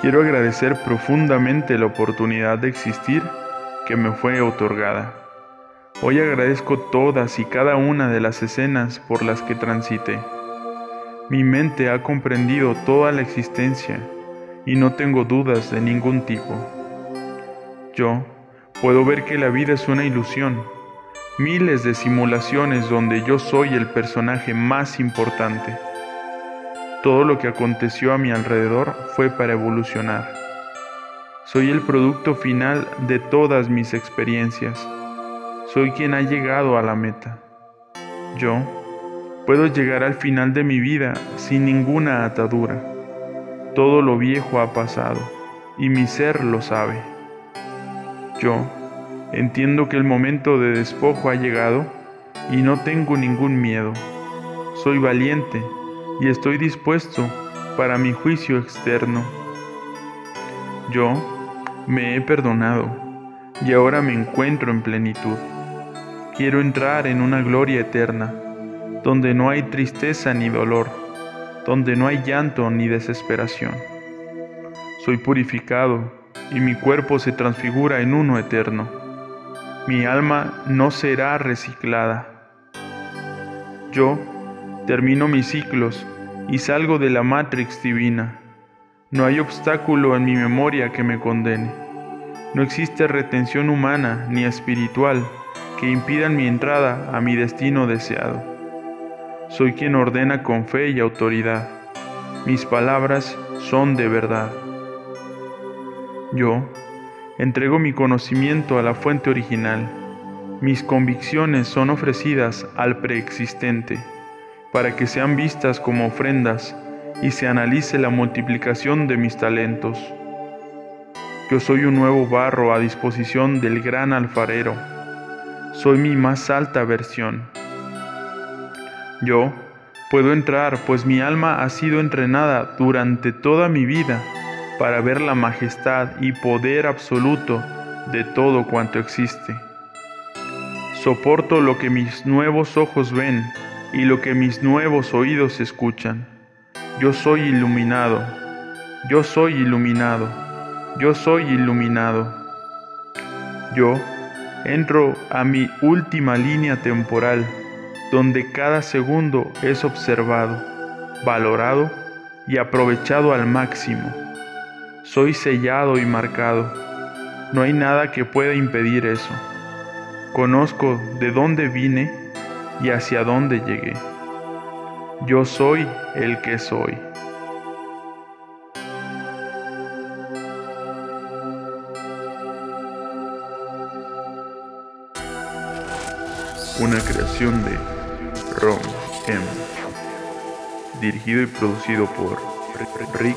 Quiero agradecer profundamente la oportunidad de existir que me fue otorgada. Hoy agradezco todas y cada una de las escenas por las que transité. Mi mente ha comprendido toda la existencia y no tengo dudas de ningún tipo. Yo puedo ver que la vida es una ilusión, miles de simulaciones donde yo soy el personaje más importante. Todo lo que aconteció a mi alrededor fue para evolucionar. Soy el producto final de todas mis experiencias. Soy quien ha llegado a la meta. Yo puedo llegar al final de mi vida sin ninguna atadura. Todo lo viejo ha pasado y mi ser lo sabe. Yo entiendo que el momento de despojo ha llegado y no tengo ningún miedo. Soy valiente y estoy dispuesto para mi juicio externo. Yo me he perdonado y ahora me encuentro en plenitud. Quiero entrar en una gloria eterna, donde no hay tristeza ni dolor, donde no hay llanto ni desesperación. Soy purificado y mi cuerpo se transfigura en uno eterno. Mi alma no será reciclada. Yo termino mis ciclos y salgo de la Matrix divina. No hay obstáculo en mi memoria que me condene. No existe retención humana ni espiritual que impidan mi entrada a mi destino deseado. Soy quien ordena con fe y autoridad. Mis palabras son de verdad. Yo entrego mi conocimiento a la fuente original. Mis convicciones son ofrecidas al preexistente para que sean vistas como ofrendas y se analice la multiplicación de mis talentos. Yo soy un nuevo barro a disposición del gran alfarero. Soy mi más alta versión. Yo puedo entrar, pues mi alma ha sido entrenada durante toda mi vida para ver la majestad y poder absoluto de todo cuanto existe. Soporto lo que mis nuevos ojos ven y lo que mis nuevos oídos escuchan. Yo soy iluminado, yo soy iluminado, yo soy iluminado. Yo entro a mi última línea temporal, donde cada segundo es observado, valorado y aprovechado al máximo. Soy sellado y marcado. No hay nada que pueda impedir eso. Conozco de dónde vine y hacia dónde llegué. Yo soy el que soy. Una creación de Rom M. Dirigido y producido por Rick.